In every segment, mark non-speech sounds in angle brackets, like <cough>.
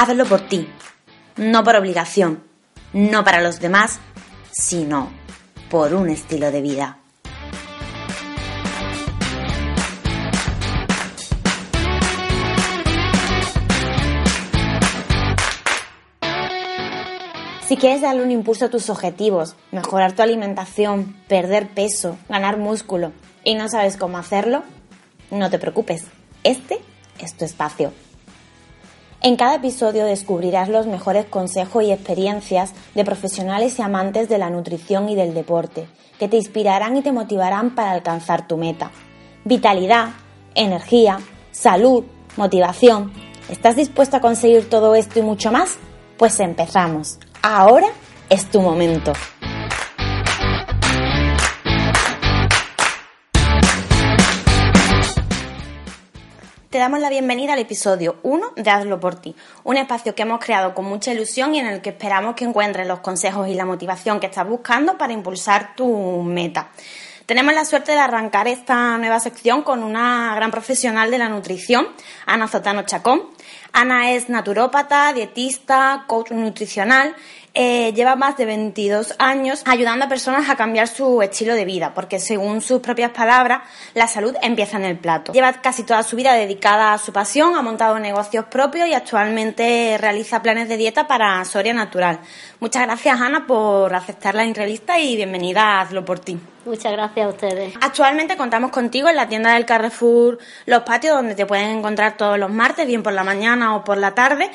Hazlo por ti, no por obligación, no para los demás, sino por un estilo de vida. Si quieres darle un impulso a tus objetivos, mejorar tu alimentación, perder peso, ganar músculo y no sabes cómo hacerlo, no te preocupes, este es tu espacio. En cada episodio descubrirás los mejores consejos y experiencias de profesionales y amantes de la nutrición y del deporte, que te inspirarán y te motivarán para alcanzar tu meta. Vitalidad, energía, salud, motivación. ¿Estás dispuesto a conseguir todo esto y mucho más? Pues empezamos. Ahora es tu momento. Te damos la bienvenida al episodio 1 de Hazlo por ti, un espacio que hemos creado con mucha ilusión y en el que esperamos que encuentres los consejos y la motivación que estás buscando para impulsar tu meta. Tenemos la suerte de arrancar esta nueva sección con una gran profesional de la nutrición, Ana Zotano Chacón. Ana es naturópata, dietista, coach nutricional eh, lleva más de 22 años ayudando a personas a cambiar su estilo de vida, porque según sus propias palabras, la salud empieza en el plato. Lleva casi toda su vida dedicada a su pasión, ha montado negocios propios y actualmente realiza planes de dieta para Soria Natural. Muchas gracias, Ana, por aceptar la entrevista y bienvenida a Hazlo por ti. Muchas gracias a ustedes. Actualmente contamos contigo en la tienda del Carrefour Los Patios, donde te pueden encontrar todos los martes, bien por la mañana o por la tarde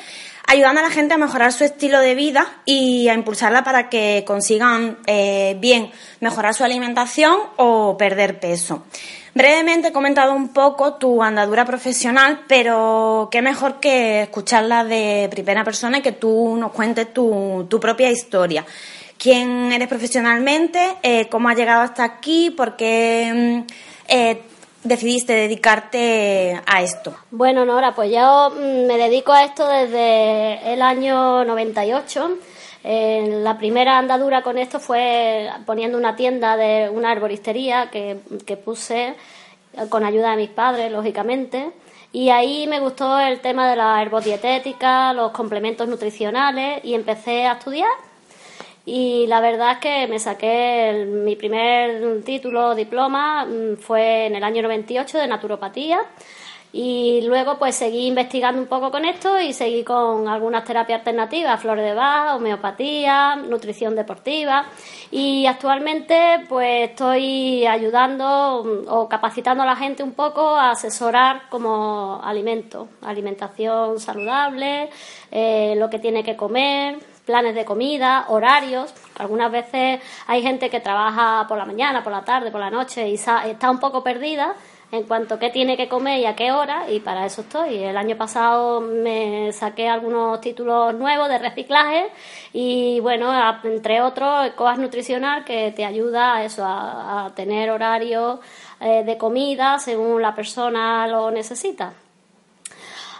ayudando a la gente a mejorar su estilo de vida y a impulsarla para que consigan eh, bien mejorar su alimentación o perder peso. Brevemente he comentado un poco tu andadura profesional, pero qué mejor que escucharla de primera persona y que tú nos cuentes tu, propia historia. ¿Quién eres profesionalmente? Eh, ¿Cómo has llegado hasta aquí? ¿Por qué mm, eh, decidiste dedicarte a esto? Bueno, Nora, pues yo mm, me dedico a esto desde el año 98. la primera andadura con esto fue poniendo una tienda de una arboristería que, que puse con ayuda de mis padres, lógicamente. Y ahí me gustó el tema de la herbodietética, los complementos nutricionales y empecé a estudiar y la verdad es que me saqué mi primer título, diploma, mm, fue en el año 98 de naturopatía. Y luego pues seguí investigando un poco con esto y seguí con algunas terapias alternativas, flores de Bach, homeopatía, nutrición deportiva y actualmente pues estoy ayudando mm, o capacitando a la gente un poco a asesorar como alimento, alimentación saludable, eh, lo que tiene que comer, planes de comida, horarios. Algunas veces hay gente que trabaja por la mañana, por la tarde, por la noche y está un poco perdida en cuanto a qué tiene que comer y a qué hora y para eso estoy. El año pasado me saqué algunos títulos nuevos de reciclaje y bueno, entre otros, COAS Nutricional que te ayuda a eso, a, tener horarios eh, de comida según la persona lo necesita.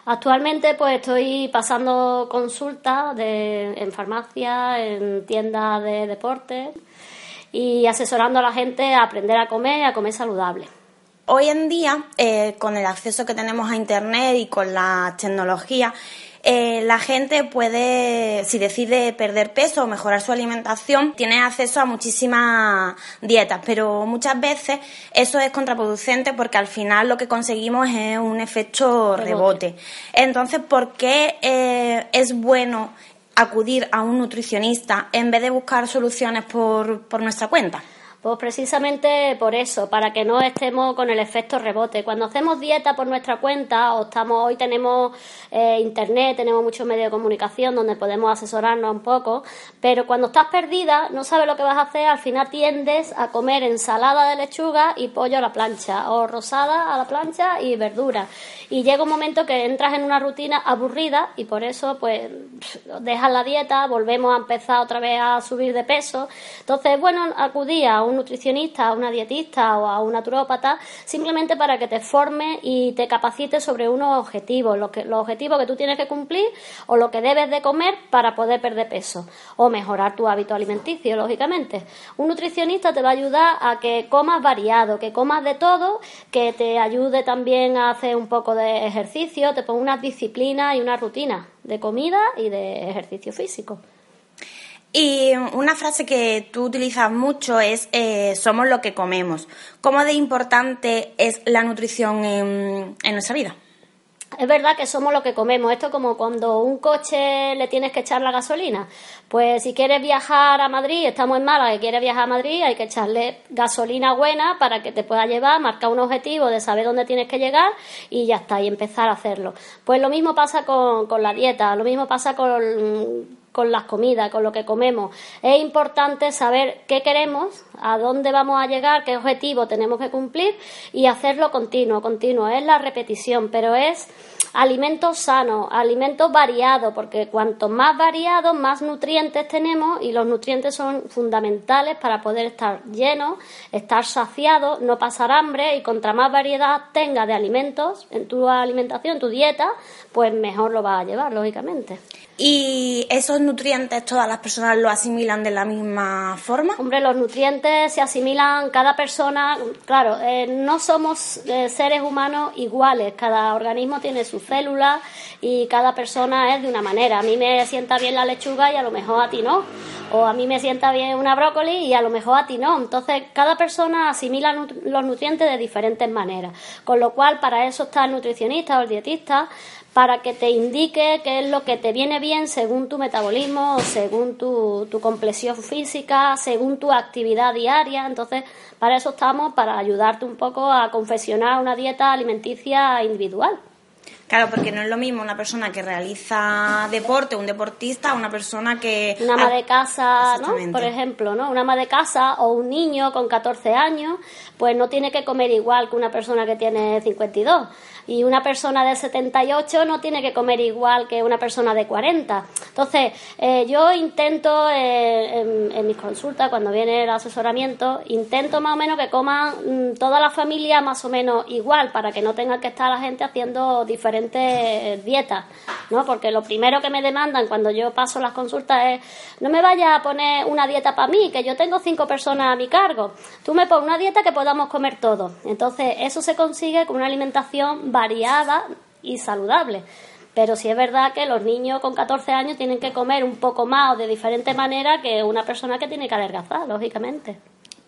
Actualmente pues estoy pasando consultas en farmacia, en tiendas de deporte y asesorando a la gente a aprender a comer y a comer saludable. Hoy en día, eh, con el acceso que tenemos a Internet y con la tecnología, eh, la gente puede, si decide perder peso o mejorar su alimentación, tiene acceso a muchísimas dietas, pero muchas veces eso es contraproducente porque al final lo que conseguimos es un efecto rebote. Entonces, ¿por qué eh, es bueno acudir a un nutricionista en vez de buscar soluciones por, por nuestra cuenta? Pues precisamente por eso, para que no estemos con el efecto rebote. Cuando hacemos dieta por nuestra cuenta, o estamos, hoy tenemos eh, internet, tenemos muchos medios de comunicación donde podemos asesorarnos un poco, pero cuando estás perdida, no sabes lo que vas a hacer, al final tiendes a comer ensalada de lechuga y pollo a la plancha, o rosada a la plancha y verdura. Y llega un momento que entras en una rutina aburrida y por eso pues dejas la dieta, volvemos a empezar otra vez a subir de peso. Entonces, bueno, acudía a un nutricionista, a una dietista o a un naturópata, simplemente para que te forme y te capacite sobre unos objetivos, los, que, objetivos que tú tienes que cumplir o lo que debes de comer para poder perder peso o mejorar tu hábito alimenticio, lógicamente. Un nutricionista te va a ayudar a que comas variado, que comas de todo, que te ayude también a hacer un poco de ejercicio, te ponga una disciplina y una rutina de comida y de ejercicio físico. Y una frase que tú utilizas mucho es eh, somos lo que comemos. ¿Cómo de importante es la nutrición en, nuestra vida? Es verdad que somos lo que comemos. Esto como cuando un coche le tienes que echar la gasolina. Pues si quieres viajar a Madrid, estamos en Málaga y quieres viajar a Madrid, hay que echarle gasolina buena para que te pueda llevar, marcar un objetivo de saber dónde tienes que llegar y ya está, y empezar a hacerlo. Pues lo mismo pasa con la dieta, lo mismo pasa con con las comidas, con lo que comemos. Es importante saber qué queremos, a dónde vamos a llegar, qué objetivo tenemos que cumplir y hacerlo continuo, continuo. Es la repetición, pero es alimentos sanos, alimentos variados, porque cuanto más variados, más nutrientes tenemos y los nutrientes son fundamentales para poder estar llenos, estar saciados, no pasar hambre y contra más variedad tenga de alimentos en tu alimentación, en tu dieta, pues mejor lo vas a llevar, lógicamente. ¿Y esos nutrientes todas las personas lo asimilan de la misma forma? Hombre, los nutrientes se asimilan cada persona, claro, eh, no somos eh, seres humanos iguales, cada organismo tiene sus células y cada persona es de una manera. A mí me sienta bien la lechuga y a lo mejor a ti no. O a mí me sienta bien una brócoli y a lo mejor a ti no. Entonces, cada persona asimila los nutrientes de diferentes maneras. Con lo cual, para eso está el nutricionista o el dietista, para que te indique qué es lo que te viene bien según tu metabolismo, según tu, tu complexión física, según tu actividad diaria. Entonces, para eso estamos, para ayudarte un poco a confeccionar una dieta alimenticia individual. Claro, porque no es lo mismo una persona que realiza deporte, un deportista, una persona que... Una ama de casa, ¿no? Por ejemplo, ¿no? Una ama de casa o un niño con 14 años, pues no tiene que comer igual que una persona que tiene 52 y una persona de 78 no tiene que comer igual que una persona de 40. Entonces, eh, yo intento eh, en, mis consultas, cuando viene el asesoramiento, intento más o menos que coman mm, toda la familia más o menos igual, para que no tenga que estar la gente haciendo diferentes dietas, ¿no? Porque lo primero que me demandan cuando yo paso las consultas es, no me vayas a poner una dieta para mí, que yo tengo cinco personas a mi cargo. Tú me pones una dieta que podamos comer todos. Entonces, eso se consigue con una alimentación variada y saludable. Pero sí es verdad que los niños con 14 años tienen que comer un poco más o de diferente manera que una persona que tiene que adelgazar, lógicamente.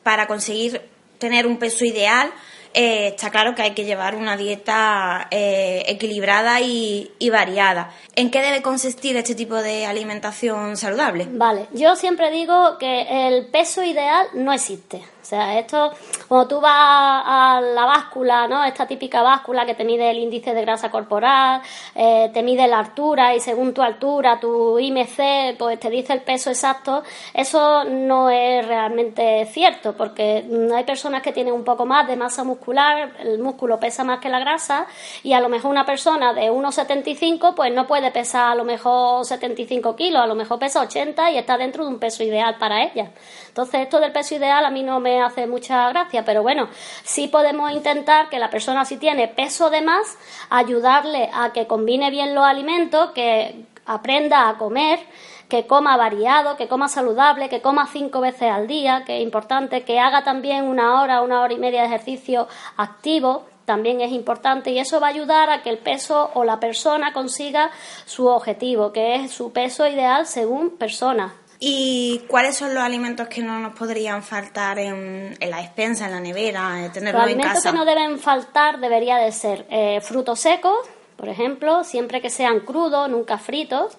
Para conseguir tener un peso ideal, eh, está claro que hay que llevar una dieta eh, equilibrada y, y, variada. ¿En qué debe consistir este tipo de alimentación saludable? Vale, yo siempre digo que el peso ideal no existe. O sea, esto, cuando tú vas a la báscula, ¿no? Esta típica báscula que te mide el índice de grasa corporal, eh, te mide la altura y según tu altura, tu IMC, pues te dice el peso exacto, eso no es realmente cierto, porque hay personas que tienen un poco más de masa muscular, el músculo pesa más que la grasa, y a lo mejor una persona de 1,75, pues no puede pesar a lo mejor 75 kilos, a lo mejor pesa 80 y está dentro de un peso ideal para ella. Entonces, esto del peso ideal a mí no me hace mucha gracia, pero bueno, sí podemos intentar que la persona si tiene peso de más, ayudarle a que combine bien los alimentos, que aprenda a comer, que coma variado, que coma saludable, que coma cinco veces al día, que es importante, que haga también una hora, una hora y media de ejercicio activo, también es importante y eso va a ayudar a que el peso o la persona consiga su objetivo, que es su peso ideal según persona. ¿Y cuáles son los alimentos que no nos podrían faltar en, la despensa, en la nevera, eh, tenerlo los alimentos que no deben faltar debería de ser eh, frutos secos, por ejemplo, siempre que sean crudos, nunca fritos.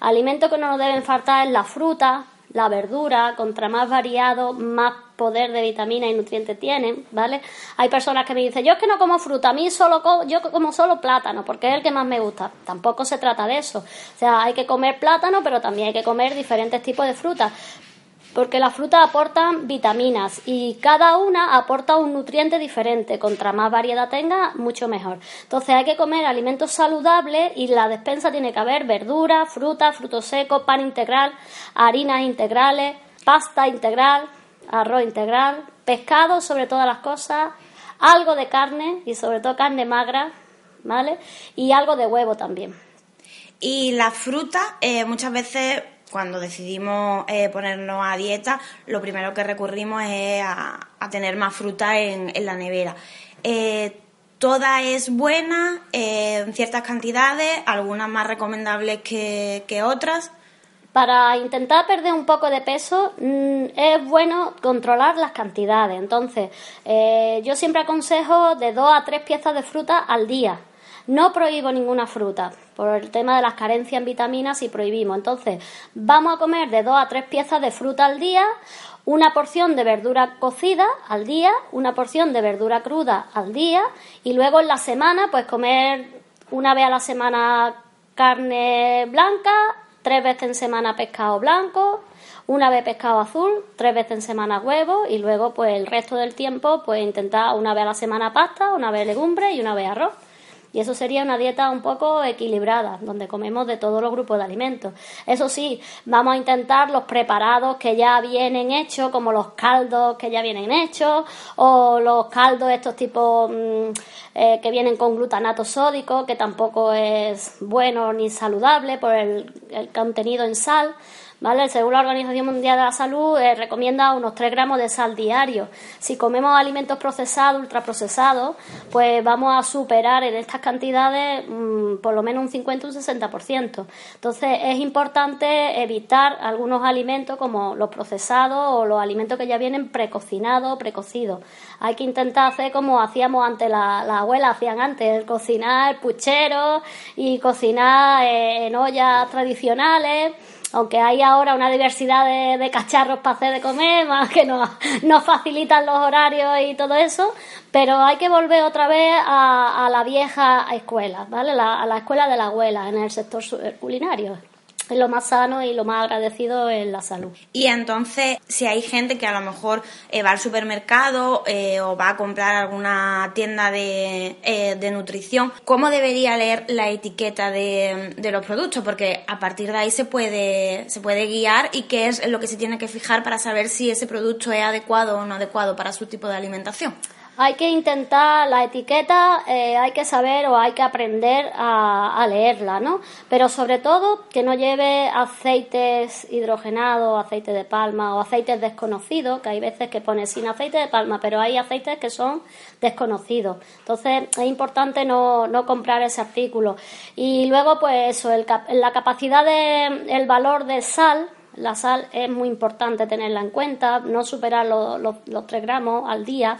Alimentos que no nos deben faltar es la fruta, la verdura, contra más variado, más poder de vitamina y nutrientes tienen, ¿vale? Hay personas que me dicen, yo es que no como fruta, a mí solo yo como solo plátano, porque es el que más me gusta. Tampoco se trata de eso. O sea, hay que comer plátano, pero también hay que comer diferentes tipos de frutas porque las frutas aportan vitaminas y cada una aporta un nutriente diferente. Contra más variedad tenga, mucho mejor. Entonces hay que comer alimentos saludables y la despensa tiene que haber verduras, frutas, frutos secos, pan integral, harinas integrales, pasta integral, arroz integral, pescado sobre todas las cosas, algo de carne y sobre todo carne magra, ¿vale? Y algo de huevo también. Y la fruta eh, muchas veces cuando decidimos eh, ponernos a dieta, lo primero que recurrimos es a, tener más fruta en, la nevera. Eh, toda es buena eh, en ciertas cantidades, algunas más recomendables que, otras. Para intentar perder un poco de peso mm, es bueno controlar las cantidades. Entonces, eh, yo siempre aconsejo de dos a tres piezas de fruta al día. No prohíbo ninguna fruta por el tema de las carencias en vitaminas y prohibimos. Entonces, vamos a comer de dos a tres piezas de fruta al día, una porción de verdura cocida al día, una porción de verdura cruda al día y luego en la semana, pues comer una vez a la semana carne blanca, tres veces en semana pescado blanco, una vez pescado azul, tres veces en semana huevo y luego pues el resto del tiempo pues intentar una vez a la semana pasta, una vez legumbre y una vez arroz. Y eso sería una dieta un poco equilibrada, donde comemos de todos los grupos de alimentos. Eso sí, vamos a intentar los preparados que ya vienen hechos, como los caldos que ya vienen hechos, o los caldos estos tipos mm, eh, que vienen con glutanato sódico, que tampoco es bueno ni saludable por el contenido en sal. ¿Vale? Según la Organización Mundial de la Salud, eh, recomienda unos 3 gramos de sal diario. Si comemos alimentos procesados, ultraprocesados, pues vamos a superar en estas cantidades mm, por lo menos un 50 o un 60%. Entonces, es importante evitar algunos alimentos como los procesados o los alimentos que ya vienen precocinados o precocidos. Hay que intentar hacer como hacíamos antes, las la abuelas hacían antes, cocinar puchero y cocinar eh, en ollas tradicionales aunque hay ahora una diversidad de, cacharros para hacer de comer, <laughs> más que nos, facilitan los horarios y todo eso, pero hay que volver otra vez a, la vieja escuela, ¿vale? a la escuela de la abuela en el sector culinario lo más sano y lo más agradecido en la salud. Y entonces, si hay gente que a lo mejor eh, va al supermercado eh, o va a comprar alguna tienda de, eh, de, nutrición, ¿cómo debería leer la etiqueta de, de, los productos? Porque a partir de ahí se puede, se puede guiar y qué es lo que se tiene que fijar para saber si ese producto es adecuado o no adecuado para su tipo de alimentación hay que intentar la etiqueta, eh, hay que saber o hay que aprender a, leerla, ¿no? Pero sobre todo que no lleve aceites hidrogenados, aceite de palma o aceites desconocidos, que hay veces que pone sin aceite de palma, pero hay aceites que son desconocidos. Entonces es importante no, no comprar ese artículo. Y luego, pues eso, la capacidad de, el valor de sal, la sal es muy importante tenerla en cuenta, no superar los, los, los 3 gramos al día.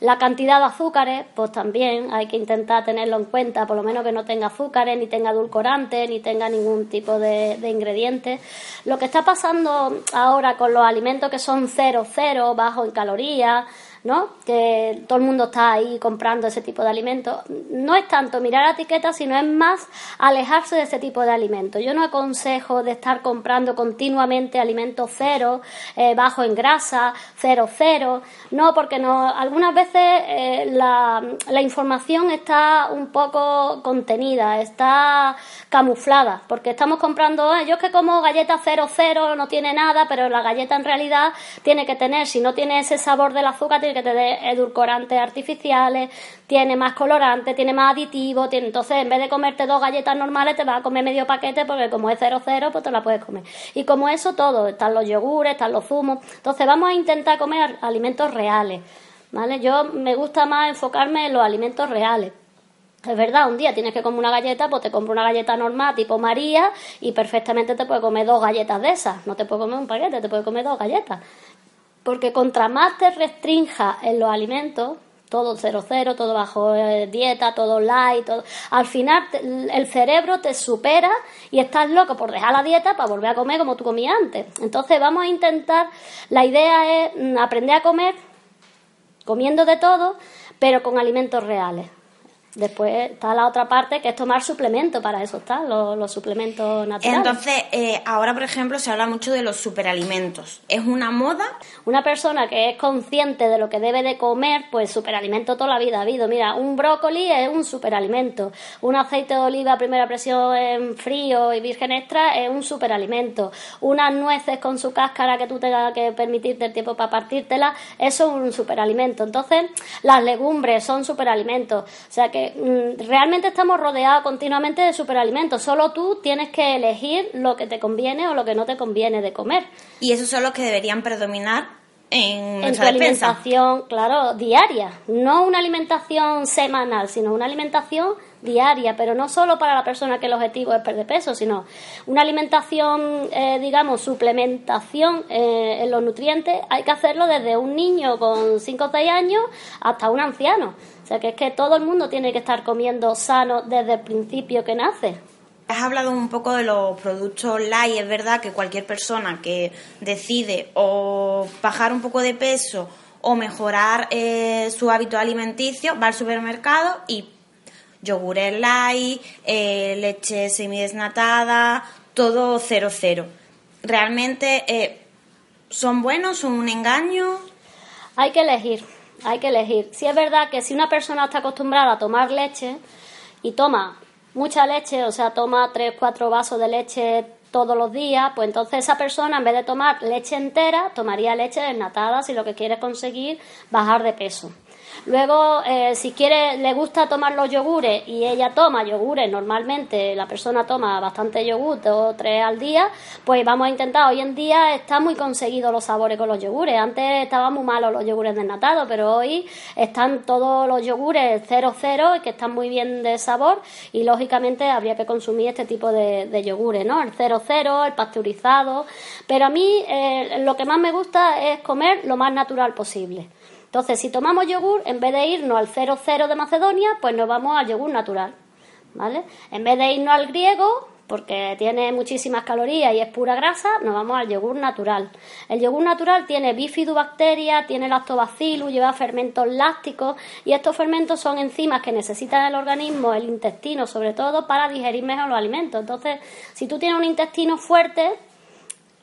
La cantidad de azúcares, pues también hay que intentar tenerlo en cuenta, por lo menos que no tenga azúcares, ni tenga edulcorantes, ni tenga ningún tipo de, de ingredientes. Lo que está pasando ahora con los alimentos que son cero, cero, bajo en calorías, ¿no? Que todo el mundo está ahí comprando ese tipo de alimentos. No es tanto mirar la etiqueta, sino es más alejarse de ese tipo de alimentos. Yo no aconsejo de estar comprando continuamente alimentos cero, eh, bajo en grasa, cero, cero. No, porque no, algunas veces eh, la, la información está un poco contenida, está camuflada, porque estamos comprando, ah, yo es que como galleta cero, cero, no tiene nada, pero la galleta en realidad tiene que tener, si no tiene ese sabor del azúcar, tiene que tener edulcorantes artificiales, tiene más colorante, tiene más aditivo, tiene, entonces en vez de comerte dos galletas normales te vas a comer medio paquete porque como es cero cero pues te la puedes comer. Y como eso todo, están los yogures, están los zumos, entonces vamos a intentar comer alimentos reales, ¿vale? Yo me gusta más enfocarme en los alimentos reales. Es verdad, un día tienes que comer una galleta, pues te compro una galleta normal tipo María y perfectamente te puedes comer dos galletas de esas. No te puedes comer un paquete, te puedes comer dos galletas. Porque contra más te restrinja en los alimentos, todo cero cero, todo bajo eh, dieta, todo light, todo... al final el cerebro te supera y estás loco por dejar la dieta para volver a comer como tú comías antes. Entonces vamos a intentar, la idea es mm, aprender a comer comiendo de todo, pero con alimentos reales. Después está la otra parte que es tomar suplementos, para eso están los, suplementos naturales. Entonces, eh, ahora por ejemplo se habla mucho de los superalimentos. ¿Es una moda? Una persona que es consciente de lo que debe de comer, pues superalimento toda la vida ha habido. Mira, un brócoli es un superalimento. Un aceite de oliva a primera presión en frío y virgen extra es un superalimento. Unas nueces con su cáscara que tú tengas que permitirte el tiempo para partírtela, eso es un superalimento. Entonces, las legumbres son superalimentos. O sea que Mm, realmente estamos rodeados continuamente de superalimentos. Solo tú tienes que elegir lo que te conviene o lo que no te conviene de comer. Y esos son los que deberían predominar en, en tu alimentación, claro, diaria. No una alimentación semanal, sino una alimentación diaria, pero no solo para la persona que el objetivo es perder peso, sino una alimentación, eh, digamos, suplementación eh, en los nutrientes, hay que hacerlo desde un niño con 5 o 6 años hasta un anciano. O sea que es que todo el mundo tiene que estar comiendo sano desde el principio que nace. Has hablado un poco de los productos light, es verdad que cualquier persona que decide o bajar un poco de peso o mejorar eh, su hábito alimenticio va al supermercado y yogures light, eh, leche semidesnatada, todo cero cero. ¿Realmente eh, son buenos, son un engaño? Hay que elegir, hay que elegir. Si es verdad que si una persona está acostumbrada a tomar leche y toma mucha leche, o sea, toma 3, 4 vasos de leche todos los días, pues entonces esa persona en vez de tomar leche entera, tomaría leche desnatada si lo que quiere es conseguir bajar de peso. Luego, eh, si quiere, le gusta tomar los yogures y ella toma yogures, normalmente la persona toma bastante yogur, dos o tres al día, pues vamos a intentar. Hoy en día está muy conseguido los sabores con los yogures. Antes estaban muy malos los yogures desnatados, pero hoy están todos los yogures 0-0 que están muy bien de sabor y lógicamente habría que consumir este tipo de, yogures, ¿no? El 0-0, el pasteurizado. Pero a mí eh, lo que más me gusta es comer lo más natural posible. Entonces, si tomamos yogur, en vez de irnos al 00 de Macedonia, pues nos vamos al yogur natural. ¿Vale? En vez de irnos al griego, porque tiene muchísimas calorías y es pura grasa, nos vamos al yogur natural. El yogur natural tiene bifidobacteria, tiene lactobacillus, lleva fermentos lácticos y estos fermentos son enzimas que necesita el organismo, el intestino sobre todo, para digerir mejor los alimentos. Entonces, si tú tienes un intestino fuerte,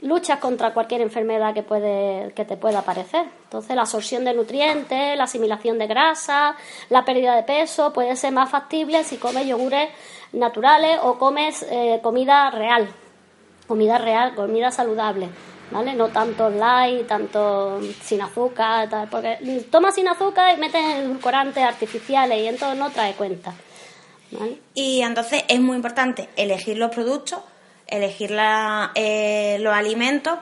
luchas contra cualquier enfermedad que, puede, que te pueda aparecer. Entonces, la absorción de nutrientes, la asimilación de grasa, la pérdida de peso puede ser más factible si comes yogures naturales o comes eh, comida real, comida real, comida saludable. ¿Vale? No tanto light, tanto sin azúcar, porque toma sin azúcar y metes edulcorantes artificiales y entonces no trae cuenta. Y entonces es muy importante elegir los productos elegir eh, los alimentos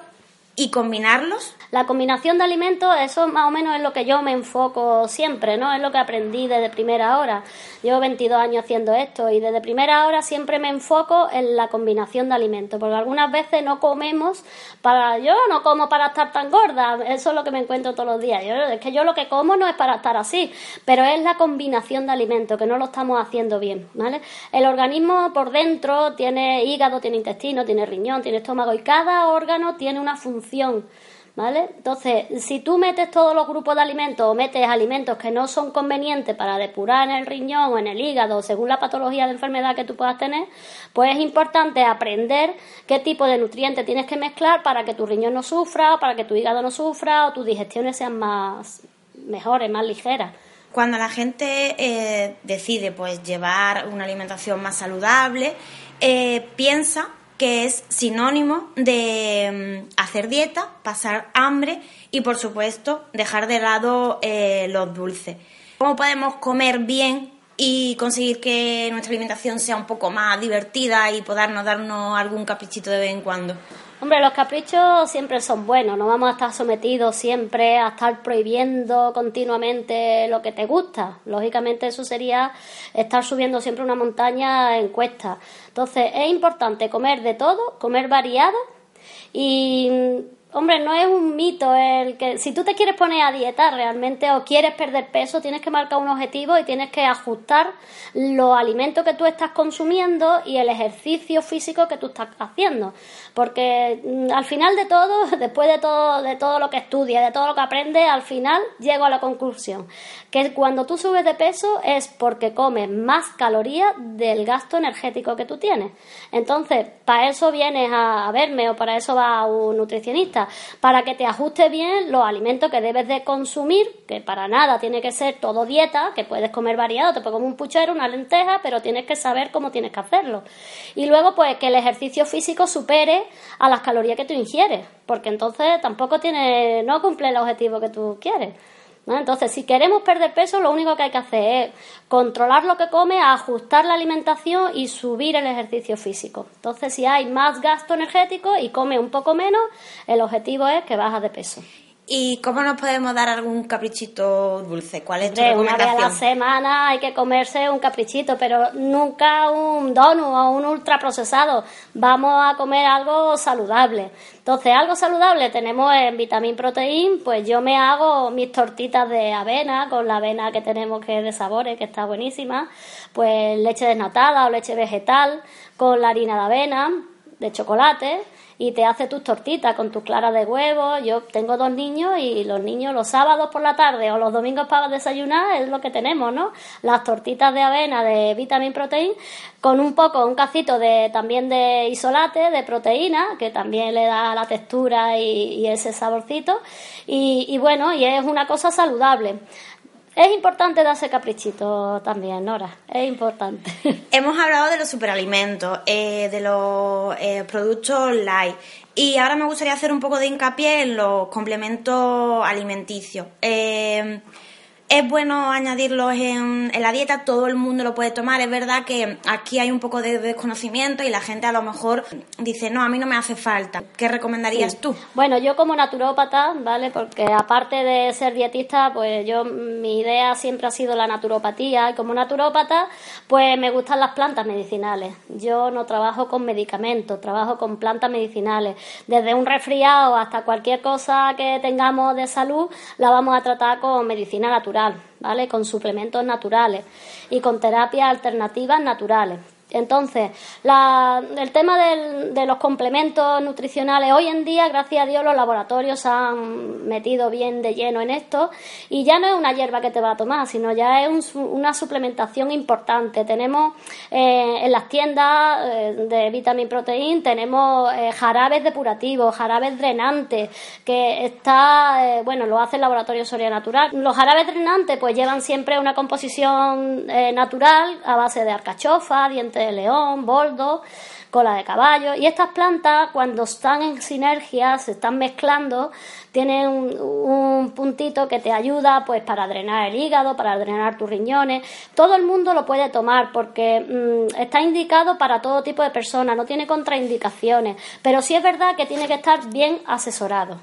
y combinarlos la combinación de alimentos, eso más o menos es lo que yo me enfoco siempre, ¿no? Es lo que aprendí desde primera hora. Llevo 22 años haciendo esto y desde primera hora siempre me enfoco en la combinación de alimentos, porque algunas veces no comemos para... Yo no como para estar tan gorda, eso es lo que me encuentro todos los días. es que yo lo que como no es para estar así, pero es la combinación de alimentos, que no lo estamos haciendo bien, ¿vale? El organismo por dentro tiene hígado, tiene intestino, tiene riñón, tiene estómago y cada órgano tiene una función. ¿Vale? Entonces, si tú metes todos los grupos de alimentos o metes alimentos que no son convenientes para depurar en el riñón o en el hígado, según la patología de enfermedad que tú puedas tener, pues es importante aprender qué tipo de nutrientes tienes que mezclar para que tu riñón no sufra, para que tu hígado no sufra o tus digestiones sean más mejores, más ligeras. Cuando la gente eh, decide pues llevar una alimentación más saludable, eh, piensa que es sinónimo de mm, hacer dieta, pasar hambre y, por supuesto, dejar de lado eh, los dulces. ¿Cómo podemos comer bien y conseguir que nuestra alimentación sea un poco más divertida y podernos darnos algún caprichito de vez en cuando? Hombre, los caprichos siempre son buenos, no vamos a estar sometidos siempre a estar prohibiendo continuamente lo que te gusta. Lógicamente eso sería estar subiendo siempre una montaña en cuesta. Entonces es importante comer de todo, comer variado y Hombre, no es un mito el que si tú te quieres poner a dieta realmente o quieres perder peso, tienes que marcar un objetivo y tienes que ajustar los alimentos que tú estás consumiendo y el ejercicio físico que tú estás haciendo. Porque mm, al final de todo, <laughs> después de todo, de todo lo que estudias, de todo lo que aprendes, al final llego a la conclusión que cuando tú subes de peso es porque comes más calorías del gasto energético que tú tienes. Entonces, para eso vienes a verme o para eso va un nutricionista para que te ajuste bien los alimentos que debes de consumir, que para nada tiene que ser todo dieta, que puedes comer variado, te puedes comer un puchero, una lenteja, pero tienes que saber cómo tienes que hacerlo. Y luego, pues que el ejercicio físico supere a las calorías que tú ingieres, porque entonces tampoco tiene, no cumple el objetivo que tú quieres. Entonces, si queremos perder peso, lo único que hay que hacer es controlar lo que come, ajustar la alimentación y subir el ejercicio físico. Entonces, si hay más gasto energético y come un poco menos, el objetivo es que baja de peso. ¿Y cómo nos podemos dar algún caprichito dulce? ¿Cuál es tu Una vez a la semana hay que comerse un caprichito, pero nunca un donut o un ultraprocesado. Vamos a comer algo saludable. Entonces, algo saludable tenemos en Vitamin Protein, pues yo me hago mis tortitas de avena, con la avena que tenemos que es de sabores, que está buenísima, pues leche desnatada o leche vegetal, con la harina de avena, de chocolate, y te hace tus tortitas con tus claras de huevo. Yo tengo dos niños y los niños los sábados por la tarde o los domingos para desayunar es lo que tenemos, ¿no? Las tortitas de avena de Vitamin Protein con un poco, un cacito de también de isolate, de proteína, que también le da la textura y, ese saborcito. Y, y bueno, y es una cosa saludable. Es importante darse caprichito también, Nora. Es importante. <laughs> Hemos hablado de los superalimentos, eh, de los eh, productos light. Y ahora me gustaría hacer un poco de hincapié en los complementos alimenticios. Eh, es bueno añadirlos en, la dieta, todo el mundo lo puede tomar. Es verdad que aquí hay un poco de desconocimiento y la gente a lo mejor dice, no, a mí no me hace falta. ¿Qué recomendarías tú? Bueno, yo como naturópata, ¿vale? Porque aparte de ser dietista, pues yo, mi idea siempre ha sido la naturopatía. Y como naturópata, pues me gustan las plantas medicinales. Yo no trabajo con medicamentos, trabajo con plantas medicinales. Desde un resfriado hasta cualquier cosa que tengamos de salud, la vamos a tratar con medicina natural ¿vale? Con suplementos naturales y con terapias alternativas naturales. Entonces, el tema de los complementos nutricionales, hoy en día, gracias a Dios, los laboratorios se han metido bien de lleno en esto y ya no es una hierba que te va a tomar, sino ya es una suplementación importante. Tenemos eh, en las tiendas eh, de Vitamin Protein, tenemos eh, jarabes depurativos, jarabes drenantes, que está, bueno, lo hace el laboratorio Soria Natural. Los jarabes drenantes pues llevan siempre una composición natural a base de alcachofa, dientes de león, boldo, cola de caballo. Y estas plantas, cuando están en sinergia, se están mezclando, tienen un, puntito que te ayuda pues para drenar el hígado, para drenar tus riñones. Todo el mundo lo puede tomar porque mm, está indicado para todo tipo de personas, no tiene contraindicaciones. Pero sí es verdad que tiene que estar bien asesorado.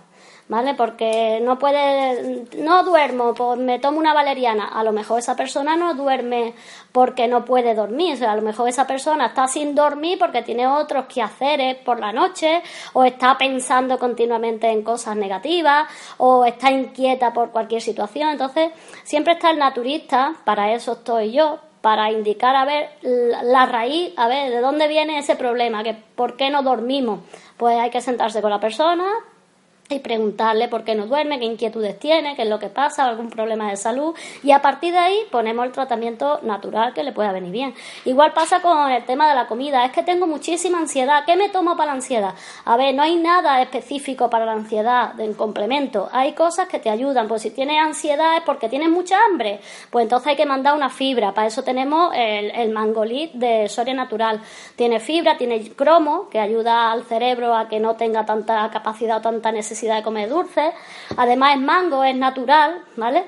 ¿Vale? Porque no puede, no duermo, pues me tomo una valeriana. A lo mejor esa persona no duerme porque no puede dormir, o sea, a lo mejor esa persona está sin dormir porque tiene otros quehaceres por la noche, o está pensando continuamente en cosas negativas, o está inquieta por cualquier situación. Entonces, siempre está el naturista, para eso estoy yo, para indicar a ver la raíz, a ver de dónde viene ese problema, que por qué no dormimos. Pues hay que sentarse con la persona, y preguntarle por qué no duerme, qué inquietudes tiene, qué es lo que pasa, algún problema de salud. Y a partir de ahí ponemos el tratamiento natural que le pueda venir bien. Igual pasa con el tema de la comida, es que tengo muchísima ansiedad, ¿qué me tomo para la ansiedad? A ver, no hay nada específico para la ansiedad en complemento, hay cosas que te ayudan, pues si tienes ansiedad es porque tienes mucha hambre, pues entonces hay que mandar una fibra, para eso tenemos el, el mangolit de Soria Natural, tiene fibra, tiene cromo que ayuda al cerebro a que no tenga tanta capacidad o tanta necesidad de comer dulce. Además es mango, es natural, ¿vale?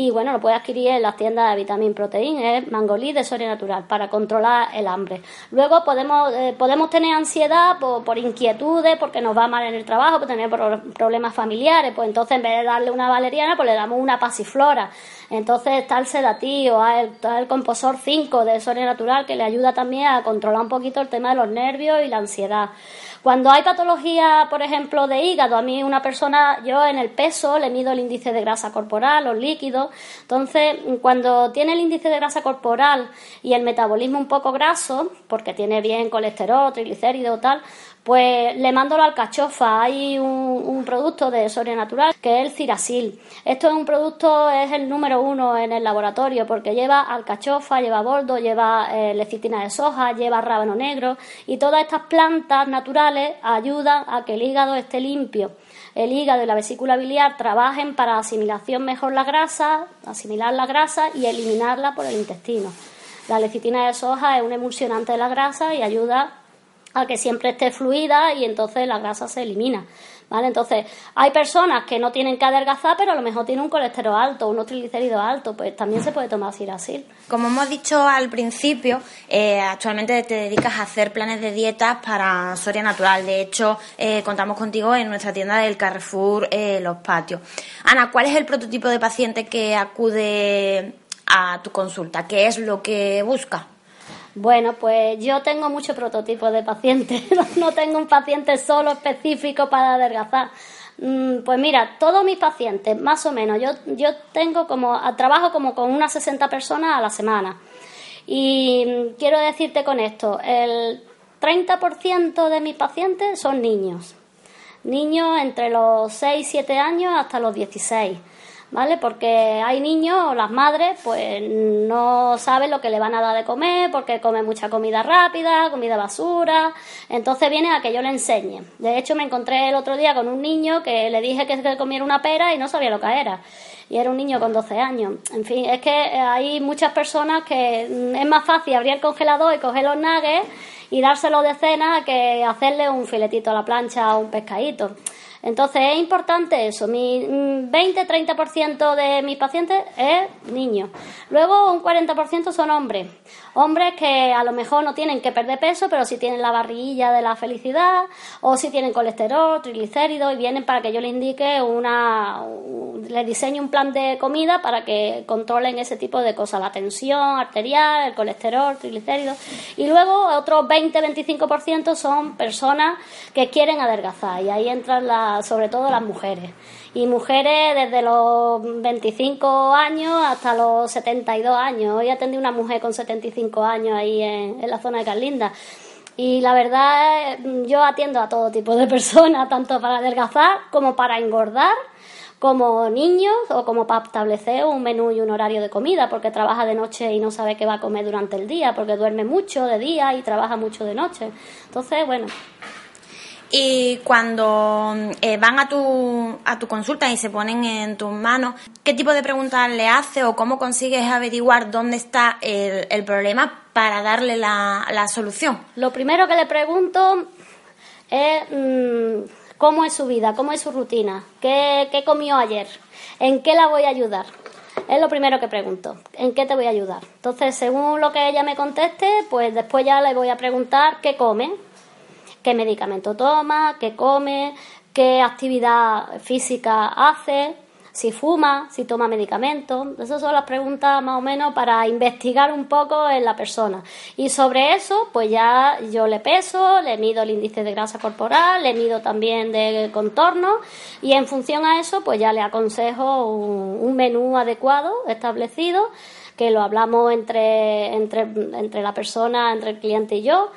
Y bueno, lo puedes adquirir en las tiendas de Vitamin Protein, es mangolí de Soria Natural, para controlar el hambre. Luego podemos, eh, podemos tener ansiedad por, inquietudes, porque nos va mal en el trabajo, por tener problemas familiares, pues entonces en vez de darle una valeriana, pues le damos una pasiflora. Entonces está el sedativo, está el, composor 5 de Soria Natural, que le ayuda también a controlar un poquito el tema de los nervios y la ansiedad. Cuando hay patología, por ejemplo, de hígado, a mí una persona, yo en el peso le mido el índice de grasa corporal, los líquidos. Entonces, cuando tiene el índice de grasa corporal y el metabolismo un poco graso, porque tiene bien colesterol, triglicéridos tal, pues le mando la alcachofa. Hay un, producto de Soria Natural que es el Cirasil. Esto es un producto, es el número uno en el laboratorio porque lleva alcachofa, lleva boldo, lleva eh, lecitina de soja, lleva rábano negro y todas estas plantas naturales ayudan a que el hígado esté limpio. El hígado y la vesícula biliar trabajen para asimilación mejor la grasa, asimilar la grasa y eliminarla por el intestino. La lecitina de soja es un emulsionante de la grasa y ayuda a que siempre esté fluida y entonces la grasa se elimina. ¿Vale? Entonces, hay personas que no tienen que adelgazar, pero a lo mejor tienen un colesterol alto, unos triglicéridos altos, pues también se puede tomar sirasil. Como hemos dicho al principio, eh, actualmente te dedicas a hacer planes de dietas para Soria Natural. De hecho, eh, contamos contigo en nuestra tienda del Carrefour eh, Los Patios. Ana, ¿cuál es el prototipo de paciente que acude a tu consulta? ¿Qué es lo que busca? Bueno, pues yo tengo muchos prototipos de pacientes, <laughs> no tengo un paciente solo específico para adelgazar. Mm, pues mira, todos mis pacientes, más o menos, yo, yo tengo como, trabajo como con unas 60 personas a la semana. Y quiero decirte con esto, el 30% de mis pacientes son niños. Niños entre los 6 y 7 años hasta los 16. ¿Vale? Porque hay niños, las madres, pues no saben lo que le van a dar de comer, porque comen mucha comida rápida, comida basura, entonces viene a que yo le enseñe. De hecho, me encontré el otro día con un niño que le dije que comiera una pera y no sabía lo que era. Y era un niño con 12 años. En fin, es que hay muchas personas que es más fácil abrir el congelador y coger los nuggets y dárselo de cena que hacerle un filetito a la plancha o un pescadito. Entonces es importante eso. Mi 20-30% de mis pacientes es niños. Luego un 40% son hombres. Hombres que a lo mejor no tienen que perder peso, pero sí tienen la barriguilla de la felicidad o si tienen colesterol, triglicéridos y vienen para que yo les indique una, les diseñe un plan de comida para que controlen ese tipo de cosas, la tensión arterial, el colesterol, triglicéridos. Y luego otros 20-25% son personas que quieren adelgazar y ahí entran sobre todo las mujeres. Y mujeres desde los 25 años hasta los 72 años. Hoy atendí una mujer con 75 años ahí en, la zona de Carlinda. Y la verdad, yo atiendo a todo tipo de <laughs> personas, tanto para adelgazar como para engordar, como niños o como para establecer un menú y un horario de comida, porque trabaja de noche y no sabe qué va a comer durante el día, porque duerme mucho de día y trabaja mucho de noche. Entonces, bueno, y cuando eh, van a tu, a tu consulta y se ponen en tus manos, ¿qué tipo de preguntas le haces o cómo consigues averiguar dónde está el, problema para darle la, solución? Lo primero que le pregunto es mm, cómo es su vida, cómo es su rutina, qué, qué comió ayer, en qué la voy a ayudar. Es lo primero que pregunto, ¿en qué te voy a ayudar? Entonces, según lo que ella me conteste, pues después ya le voy a preguntar qué come, qué medicamento toma, qué come, qué actividad física hace, si fuma, si toma medicamentos. Esas son las preguntas más o menos para investigar un poco en la persona. Y sobre eso, pues ya yo le peso, le mido el índice de grasa corporal, le mido también de contorno y en función a eso, pues ya le aconsejo un, un menú adecuado establecido que lo hablamos entre, entre, entre la persona, entre el cliente y yo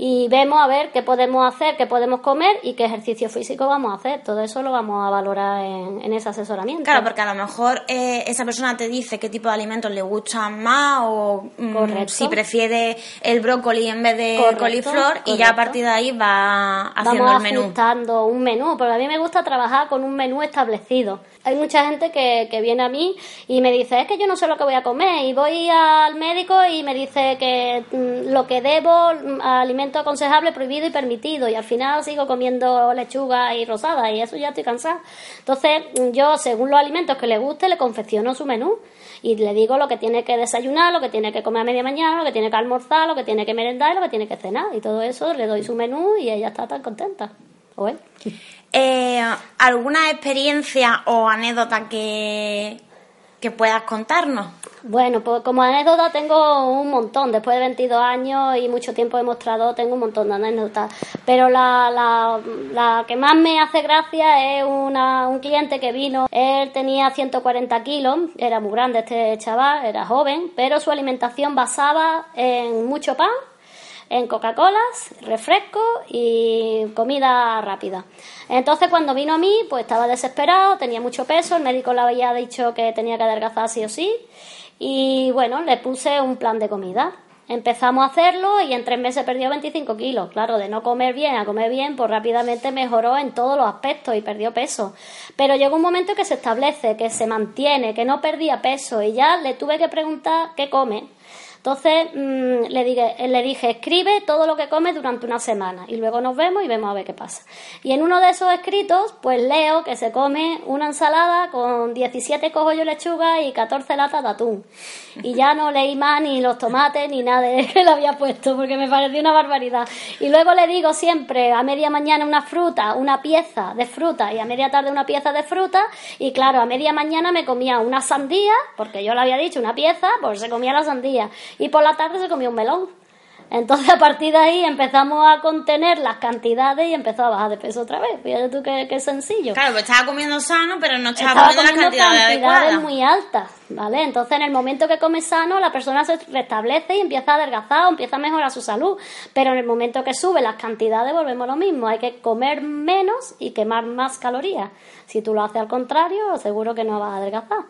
y vemos a ver qué podemos hacer, qué podemos comer y qué ejercicio físico vamos a hacer. Todo eso lo vamos a valorar en, ese asesoramiento. Claro, porque a lo mejor eh, esa persona te dice qué tipo de alimentos le gustan más o mm, si prefiere el brócoli en vez de coliflor y ya a partir de ahí va haciendo el menú. Ajustando un menú, porque a mí me gusta trabajar con un menú establecido. Hay mucha gente que, que viene a mí y me dice, es que yo no sé lo que voy a comer y voy al médico y me dice que mm, lo que debo, mm, alimentos aconsejable, prohibido y permitido. Y al final sigo comiendo lechuga y rosada y eso ya estoy cansada. Entonces, yo, según los alimentos que le guste, le confecciono su menú y le digo lo que tiene que desayunar, lo que tiene que comer a media mañana, lo que tiene que almorzar, lo que tiene que merendar y lo que tiene que cenar. Y todo eso le doy su menú y ella está tan contenta. ¿O eh, ¿Alguna experiencia o anécdota que, que puedas contarnos? Bueno, pues como anécdota tengo un montón. Después de 22 años y mucho tiempo demostrado, tengo un montón de anécdotas. Pero la, la, la que más me hace gracia es una, un cliente que vino. Él tenía 140 kilos, era muy grande este chaval, era joven, pero su alimentación basaba en mucho pan en Coca-Colas, refresco y comida rápida. Entonces cuando vino a mí, pues estaba desesperado, tenía mucho peso, el médico le había dicho que tenía que adelgazar sí o sí y bueno, le puse un plan de comida. Empezamos a hacerlo y en tres meses perdió 25 kilos. Claro, de no comer bien a comer bien, pues rápidamente mejoró en todos los aspectos y perdió peso. Pero llegó un momento que se establece, que se mantiene, que no perdía peso y ya le tuve que preguntar qué come Entonces mm, le, dije, le dije, escribe todo lo que comes durante una semana y luego nos vemos y vemos a ver qué pasa. Y en uno de esos escritos, pues leo que se come una ensalada con 17 cogollos de lechuga y 14 latas de atún. Y ya no leí más ni los tomates ni nada de <laughs> que le había puesto porque me pareció una barbaridad. Y luego le digo siempre a media mañana una fruta, una pieza de fruta y a media tarde una pieza de fruta. Y claro, a media mañana me comía una sandía, porque yo le había dicho una pieza, pues se comía la sandía y por la tarde se comió un melón. Entonces, a partir de ahí empezamos a contener las cantidades y empezó a bajar de peso otra vez. Fíjate tú qué, sencillo. Claro, pues estaba comiendo sano, pero no estaba, comiendo, las cantidades, muy altas, ¿vale? Entonces, en el momento que come sano, la persona se restablece y empieza a adelgazar o empieza a mejorar su salud. Pero en el momento que sube las cantidades, volvemos a lo mismo. Hay que comer menos y quemar más calorías. Si tú lo haces al contrario, seguro que no vas a adelgazar.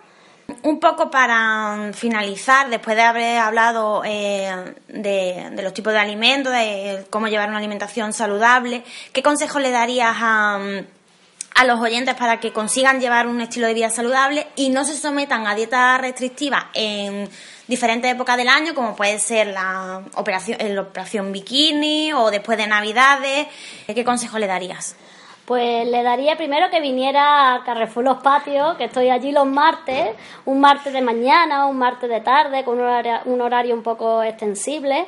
Un poco para finalizar, después de haber hablado eh, de, los tipos de alimentos, de cómo llevar una alimentación saludable, ¿qué consejos le darías a, a los oyentes para que consigan llevar un estilo de vida saludable y no se sometan a dietas restrictivas en diferentes épocas del año, como puede ser la operación, la operación bikini o después de Navidades? ¿Qué consejos le darías? Pues le daría primero que viniera a Carrefour Los Patios, que estoy allí los martes, un martes de mañana, un martes de tarde, con un horario, un horario un poco extensible.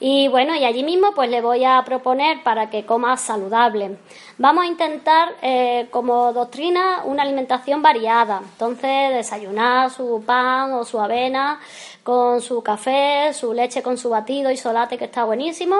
Y bueno, y allí mismo pues le voy a proponer para que coma saludable. Vamos a intentar eh, como doctrina una alimentación variada. Entonces, desayunar su pan o su avena con su café, su leche con su batido y solate que está buenísimo.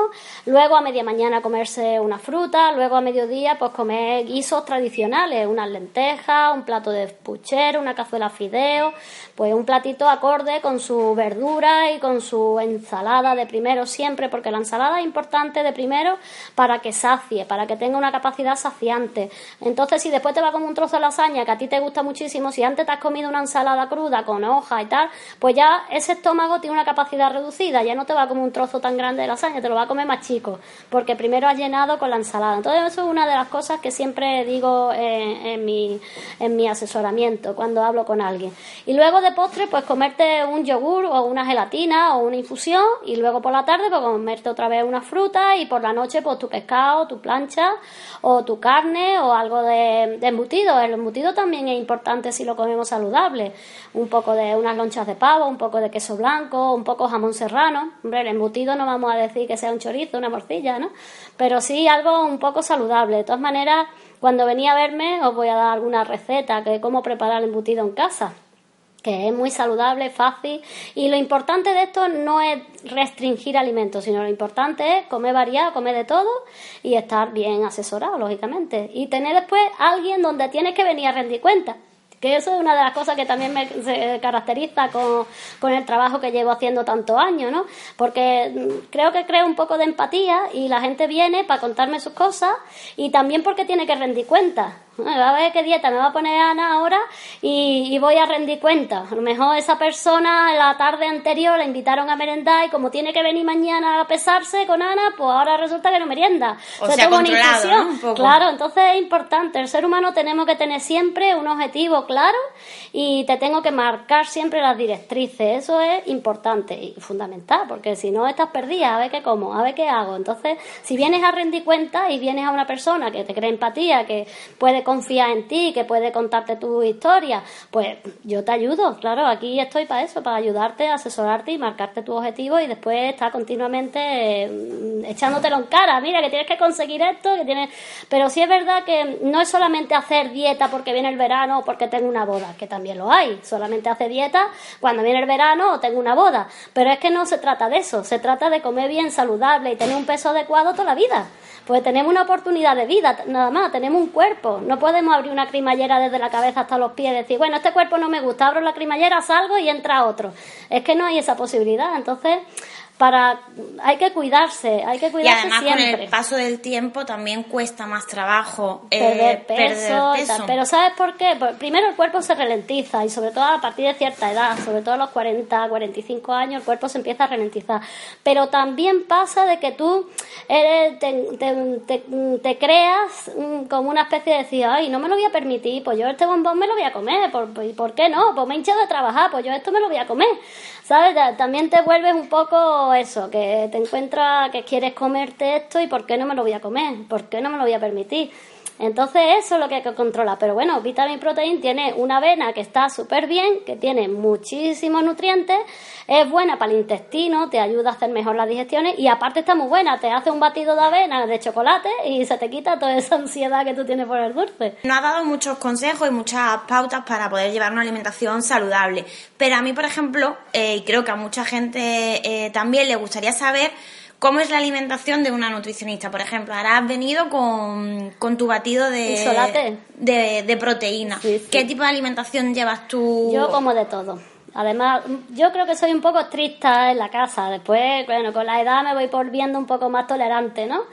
Luego a media mañana comerse una fruta, luego a mediodía pues comer guisos tradicionales, unas lentejas, un plato de puchero, una cazuela fideo, pues un platito acorde con su verdura y con su ensalada de primero siempre, porque la ensalada es importante de primero para que sacie, para que tenga una capacidad saciante. Entonces si después te va como un trozo de lasaña que a ti te gusta muchísimo, si antes te has comido una ensalada cruda con hoja y tal, pues ya ese estómago tiene una capacidad reducida, ya no te va a comer un trozo tan grande de lasaña, te lo va a comer más chico, porque primero has llenado con la ensalada. Entonces eso es una de las cosas que siempre digo en, mi, en mi asesoramiento cuando hablo con alguien. Y luego de postre, pues comerte un yogur o una gelatina o una infusión y luego por la tarde, pues comerte otra vez una fruta y por la noche, pues tu pescado, tu plancha o tu carne o algo de, de embutido. El embutido también es importante si lo comemos saludable. Un poco de unas lonchas de pavo, un poco de queso blanco, un poco jamón serrano. Hombre, el embutido no vamos a decir que sea un chorizo, una morcilla, ¿no? Pero sí algo un poco saludable. De todas maneras, cuando venía a verme os voy a dar alguna receta de cómo preparar el embutido en casa que es muy saludable, fácil. Y lo importante de esto no es restringir alimentos, sino lo importante es comer variado, comer de todo y estar bien asesorado, lógicamente. Y tener después alguien donde tienes que venir a rendir cuenta que eso es una de las cosas que también me caracteriza con, el trabajo que llevo haciendo tantos años, ¿no? Porque mm, creo que creo un poco de empatía y la gente viene para contarme sus cosas y también porque tiene que rendir cuentas. A ver qué dieta me va a poner Ana ahora y, voy a rendir cuenta. A lo mejor esa persona la tarde anterior la invitaron a merendar y como tiene que venir mañana a pesarse con Ana, pues ahora resulta que no merienda. O Se toma una Claro, entonces es importante. El ser humano tenemos que tener siempre un objetivo claro y te tengo que marcar siempre las directrices. Eso es importante y fundamental, porque si no estás perdida, a ver qué como, a ver qué hago. Entonces, si vienes a rendir cuenta y vienes a una persona que te cree empatía, que puede confía en ti, que puede contarte tu historia, pues yo te ayudo, claro, aquí estoy para eso, para ayudarte, asesorarte y marcarte tu objetivo y después estar continuamente mm, echándotelo en cara, mira que tienes que conseguir esto, que tienes... Pero sí es verdad que no es solamente hacer dieta porque viene el verano o porque tengo una boda, que también lo hay, solamente hace dieta cuando viene el verano o tengo una boda, pero es que no se trata de eso, se trata de comer bien saludable y tener un peso adecuado toda la vida. Pues tenemos una oportunidad de vida, nada más, tenemos un cuerpo. No podemos abrir una cremallera desde la cabeza hasta los pies y decir, bueno, este cuerpo no me gusta, abro la cremallera, salgo y entra otro. Es que no hay esa posibilidad. Entonces, para hay que cuidarse, hay que cuidarse y además siempre. con el paso del tiempo también cuesta más trabajo perder, peso, pero ¿sabes por qué? primero el cuerpo se ralentiza y sobre todo a partir de cierta edad, sobre todo a los 40, 45 años el cuerpo se empieza a ralentizar, pero también pasa de que tú eres, te, creas mm, como una especie de decir, ay, no me lo voy a permitir, pues yo este bombón me lo voy a comer, ¿por, por qué no? Pues me he hinchado de trabajar, pues yo esto me lo voy a comer, ¿sabes? También te vuelves un poco eso, que te encuentras que quieres comerte esto y ¿por qué no me lo voy a comer? ¿Por qué no me lo voy a permitir? Entonces eso es lo que hay que controlar. Pero bueno, Vitamin Protein tiene una avena que está súper bien, que tiene muchísimos nutrientes, es buena para el intestino, te ayuda a hacer mejor las digestiones y aparte está muy buena, te hace un batido de avena de chocolate y se te quita toda esa <laughs> ansiedad que tú tienes por el dulce. Nos ha dado muchos consejos y muchas pautas para poder llevar una alimentación saludable. Pero a mí, por ejemplo, eh, y creo que a mucha gente eh, también le gustaría saber ¿Cómo es la alimentación de una nutricionista? Por ejemplo, ahora has venido con, tu batido de, de, de, proteína. ¿Qué tipo de alimentación llevas tú? Yo como de todo. Además, yo creo que soy un poco estricta en la casa. Después, bueno, con la edad me voy volviendo un poco más tolerante, ¿no?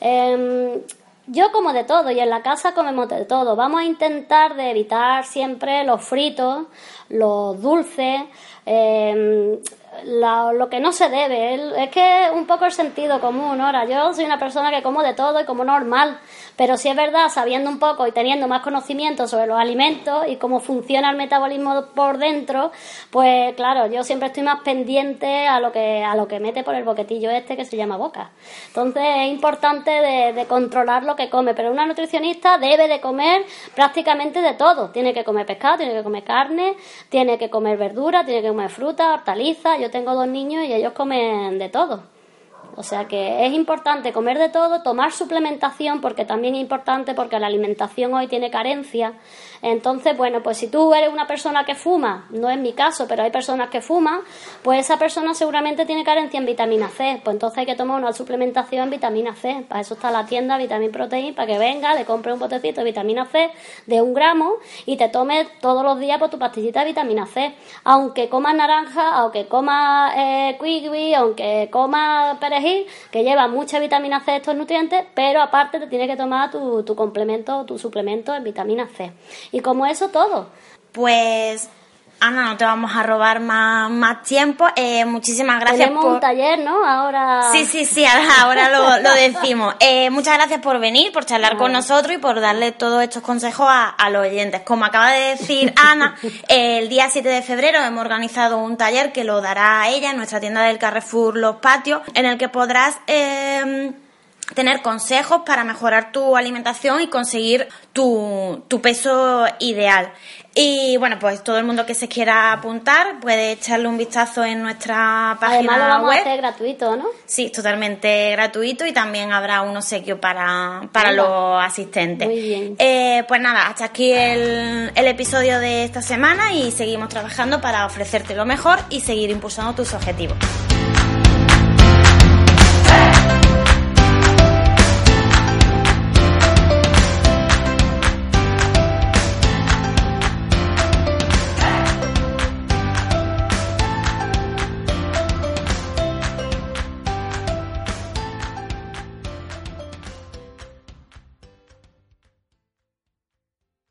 Em, yo como de todo y en la casa comemos de todo. Vamos a intentar de evitar siempre los fritos, los dulces, eh, lo que no se debe. Es que un poco el sentido común. Ahora, yo soy una persona que como de todo y como normal. Pero si es verdad, sabiendo un poco y teniendo más conocimiento sobre los alimentos y cómo funciona el metabolismo por dentro, pues claro, yo siempre estoy más pendiente a lo que, a lo que mete por el boquetillo este que se llama boca. Entonces es importante de, controlar lo que come. Pero una nutricionista debe de comer prácticamente de todo. Tiene que comer pescado, tiene que comer carne, tiene que comer verdura, tiene que comer fruta, hortalizas. Tengo dos niños y ellos comen de todo. O sea que es importante comer de todo, tomar suplementación, porque también es importante porque la alimentación hoy tiene carencia entonces, bueno, pues si tú eres una persona que fuma, no es mi caso, pero hay personas que fuman, pues esa persona seguramente tiene carencia en vitamina C. Pues entonces hay que tomar una suplementación en vitamina C. Para eso está la tienda Vitamin Protein, para que venga, le compre un botecito de vitamina C de un gramo y te tomes todos los días por tu pastillita de vitamina C. Aunque comas naranja, aunque comas eh, kiwi, aunque comas perejil, que lleva mucha vitamina C estos nutrientes, pero aparte te tienes que tomar tu, complemento, tu suplemento en vitamina C. Y como eso todo. Pues Ana, no te vamos a robar más, más tiempo. Eh, muchísimas gracias Tenemos un taller, ¿no? Ahora... Sí, sí, sí, ahora lo, lo decimos. Eh, muchas gracias por venir, por charlar con nosotros y por darle todos estos consejos a, los oyentes. Como acaba de decir Ana, <laughs> el día 7 de febrero hemos organizado un taller que lo dará ella en nuestra tienda del Carrefour Los Patios, en el que podrás... Eh, tener consejos para mejorar tu alimentación y conseguir tu, tu peso ideal. Y bueno, pues todo el mundo que se quiera apuntar puede echarle un vistazo en nuestra página Además lo vamos web. a hacer gratuito, ¿no? Sí, totalmente gratuito y también habrá un obsequio para, para los asistentes. Muy bien. Eh, pues nada, hasta aquí el, el episodio de esta semana y seguimos trabajando para ofrecerte lo mejor y seguir impulsando tus objetivos.